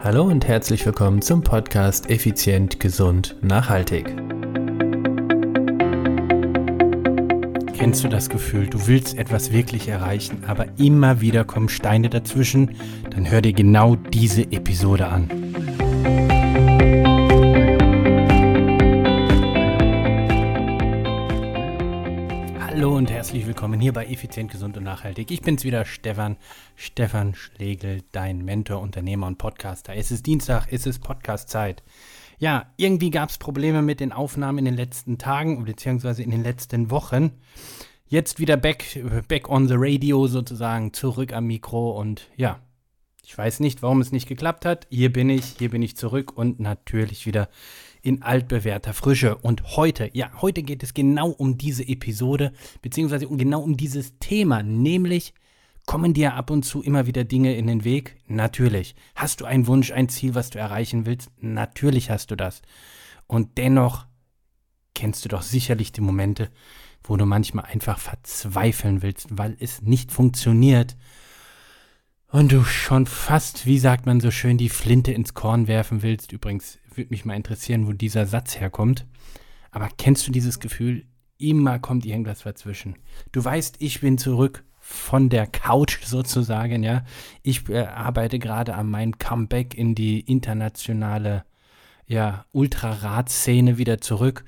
Hallo und herzlich willkommen zum Podcast Effizient, Gesund, Nachhaltig. Kennst du das Gefühl, du willst etwas wirklich erreichen, aber immer wieder kommen Steine dazwischen? Dann hör dir genau diese Episode an. Hallo und herzlich willkommen hier bei Effizient, Gesund und Nachhaltig. Ich bin's wieder, Stefan, Stefan Schlegel, dein Mentor, Unternehmer und Podcaster. Es ist Dienstag, es ist Podcast-Zeit. Ja, irgendwie gab es Probleme mit den Aufnahmen in den letzten Tagen beziehungsweise in den letzten Wochen. Jetzt wieder back, back on the radio sozusagen, zurück am Mikro und ja, ich weiß nicht, warum es nicht geklappt hat. Hier bin ich, hier bin ich zurück und natürlich wieder in altbewährter Frische. Und heute, ja, heute geht es genau um diese Episode, beziehungsweise genau um dieses Thema, nämlich kommen dir ab und zu immer wieder Dinge in den Weg? Natürlich. Hast du einen Wunsch, ein Ziel, was du erreichen willst? Natürlich hast du das. Und dennoch kennst du doch sicherlich die Momente, wo du manchmal einfach verzweifeln willst, weil es nicht funktioniert und du schon fast, wie sagt man so schön, die Flinte ins Korn werfen willst. Übrigens würde mich mal interessieren, wo dieser Satz herkommt. Aber kennst du dieses Gefühl? Immer kommt irgendwas dazwischen. Du weißt, ich bin zurück von der Couch sozusagen, ja. Ich äh, arbeite gerade an meinem Comeback in die internationale, ja, Ultrarad-Szene wieder zurück.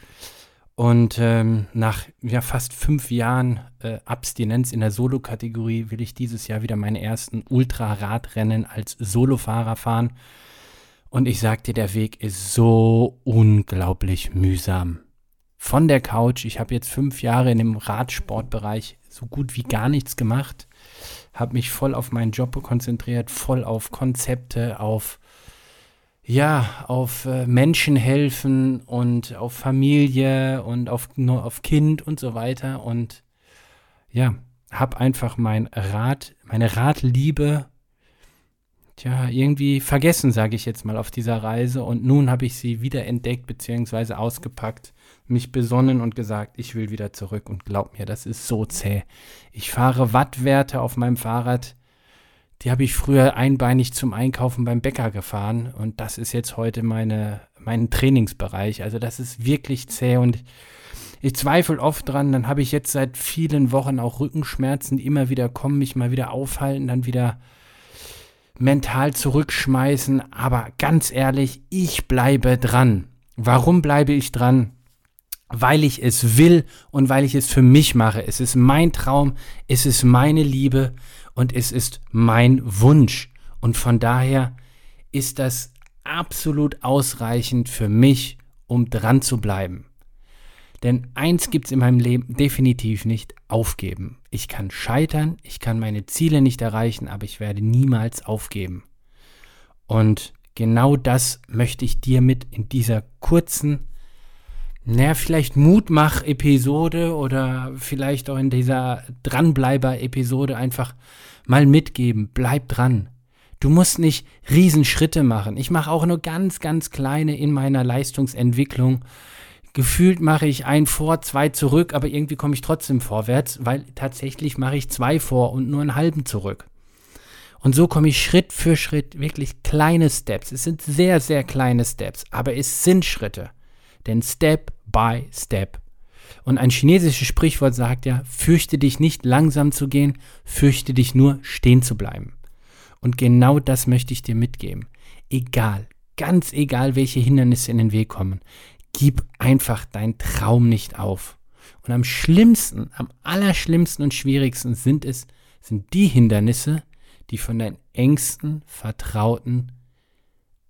Und ähm, nach ja, fast fünf Jahren äh, Abstinenz in der Solo-Kategorie will ich dieses Jahr wieder meine ersten Ultraradrennen als Solofahrer fahren. Und ich sag dir, der Weg ist so unglaublich mühsam. Von der Couch, ich habe jetzt fünf Jahre in dem Radsportbereich so gut wie gar nichts gemacht, habe mich voll auf meinen Job konzentriert, voll auf Konzepte, auf ja, auf äh, Menschen helfen und auf Familie und auf, nur auf Kind und so weiter. Und ja, habe einfach mein Rat, meine Radliebe, tja, irgendwie vergessen, sage ich jetzt mal, auf dieser Reise. Und nun habe ich sie wieder entdeckt bzw. ausgepackt, mich besonnen und gesagt, ich will wieder zurück. Und glaub mir, das ist so zäh. Ich fahre Wattwerte auf meinem Fahrrad die habe ich früher einbeinig zum Einkaufen beim Bäcker gefahren und das ist jetzt heute meine, mein Trainingsbereich. Also das ist wirklich zäh und ich zweifle oft dran. Dann habe ich jetzt seit vielen Wochen auch Rückenschmerzen, die immer wieder kommen, mich mal wieder aufhalten, dann wieder mental zurückschmeißen. Aber ganz ehrlich, ich bleibe dran. Warum bleibe ich dran? Weil ich es will und weil ich es für mich mache. Es ist mein Traum, es ist meine Liebe und es ist mein Wunsch. Und von daher ist das absolut ausreichend für mich, um dran zu bleiben. Denn eins gibt es in meinem Leben definitiv nicht, aufgeben. Ich kann scheitern, ich kann meine Ziele nicht erreichen, aber ich werde niemals aufgeben. Und genau das möchte ich dir mit in dieser kurzen, naja, vielleicht Mutmach-Episode oder vielleicht auch in dieser Dranbleiber-Episode einfach mal mitgeben. Bleib dran. Du musst nicht Riesenschritte machen. Ich mache auch nur ganz, ganz kleine in meiner Leistungsentwicklung. Gefühlt mache ich ein vor, zwei zurück, aber irgendwie komme ich trotzdem vorwärts, weil tatsächlich mache ich zwei vor und nur einen halben zurück. Und so komme ich Schritt für Schritt, wirklich kleine Steps. Es sind sehr, sehr kleine Steps, aber es sind Schritte. Denn Step by Step. Und ein chinesisches Sprichwort sagt ja, fürchte dich nicht langsam zu gehen, fürchte dich nur stehen zu bleiben. Und genau das möchte ich dir mitgeben. Egal, ganz egal, welche Hindernisse in den Weg kommen, gib einfach deinen Traum nicht auf. Und am schlimmsten, am allerschlimmsten und schwierigsten sind es, sind die Hindernisse, die von deinen engsten Vertrauten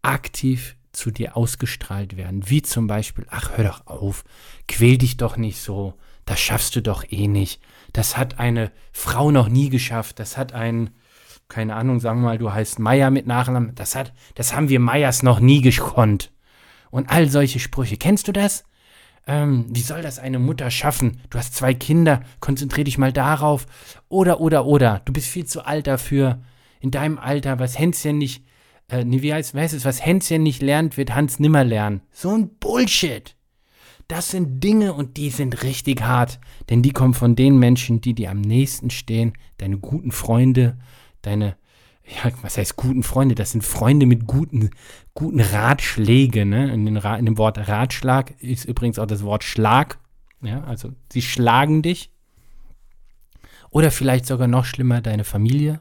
aktiv zu dir ausgestrahlt werden. Wie zum Beispiel, ach, hör doch auf, quäl dich doch nicht so, das schaffst du doch eh nicht. Das hat eine Frau noch nie geschafft, das hat ein, keine Ahnung, sagen wir mal, du heißt Meier mit Nachnamen, das hat, das haben wir Meyers noch nie gekonnt. Und all solche Sprüche. Kennst du das? Ähm, wie soll das eine Mutter schaffen? Du hast zwei Kinder, konzentrier dich mal darauf. Oder, oder, oder, du bist viel zu alt dafür. In deinem Alter, was Hänschen nicht äh, nee, wie heißt, heißt es, was Hänschen nicht lernt, wird Hans nimmer lernen. So ein Bullshit. Das sind Dinge und die sind richtig hart, denn die kommen von den Menschen, die dir am nächsten stehen, deine guten Freunde, deine ja, was heißt guten Freunde? Das sind Freunde mit guten, guten Ratschlägen. Ne? In, Ra in dem Wort Ratschlag ist übrigens auch das Wort Schlag. Ja, also sie schlagen dich. Oder vielleicht sogar noch schlimmer, deine Familie.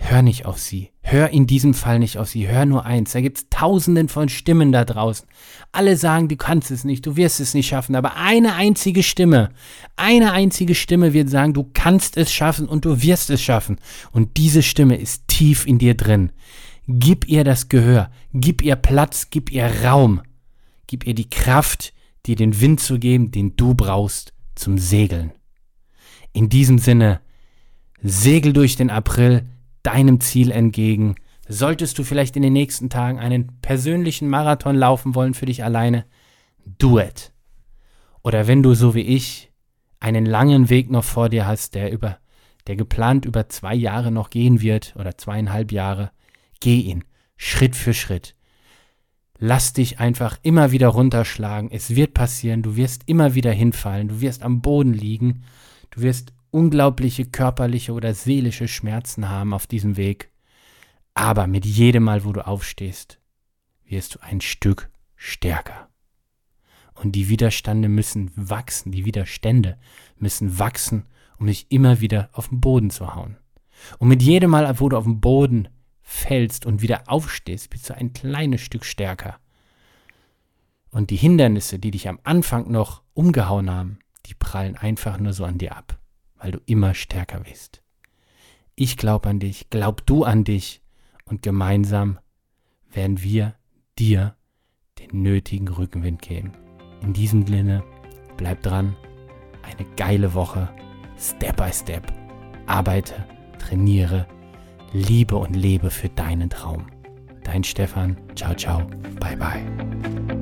Hör nicht auf sie. Hör in diesem Fall nicht auf sie. Hör nur eins. Da gibt es tausenden von Stimmen da draußen. Alle sagen, du kannst es nicht, du wirst es nicht schaffen. Aber eine einzige Stimme, eine einzige Stimme wird sagen, du kannst es schaffen und du wirst es schaffen. Und diese Stimme ist tief in dir drin. Gib ihr das Gehör. Gib ihr Platz. Gib ihr Raum. Gib ihr die Kraft, dir den Wind zu geben, den du brauchst zum Segeln. In diesem Sinne, segel durch den April deinem Ziel entgegen. Solltest du vielleicht in den nächsten Tagen einen persönlichen Marathon laufen wollen für dich alleine, do it. Oder wenn du so wie ich einen langen Weg noch vor dir hast, der über, der geplant über zwei Jahre noch gehen wird oder zweieinhalb Jahre, geh ihn Schritt für Schritt. Lass dich einfach immer wieder runterschlagen. Es wird passieren. Du wirst immer wieder hinfallen. Du wirst am Boden liegen. Du wirst unglaubliche körperliche oder seelische Schmerzen haben auf diesem Weg. Aber mit jedem Mal, wo du aufstehst, wirst du ein Stück stärker. Und die Widerstände müssen wachsen, die Widerstände müssen wachsen, um dich immer wieder auf den Boden zu hauen. Und mit jedem Mal, wo du auf den Boden fällst und wieder aufstehst, bist du ein kleines Stück stärker. Und die Hindernisse, die dich am Anfang noch umgehauen haben, die prallen einfach nur so an dir ab weil du immer stärker bist. Ich glaube an dich, glaub du an dich und gemeinsam werden wir dir den nötigen Rückenwind geben. In diesem Sinne, bleib dran, eine geile Woche, Step by Step. Arbeite, trainiere, liebe und lebe für deinen Traum. Dein Stefan, ciao, ciao, bye, bye.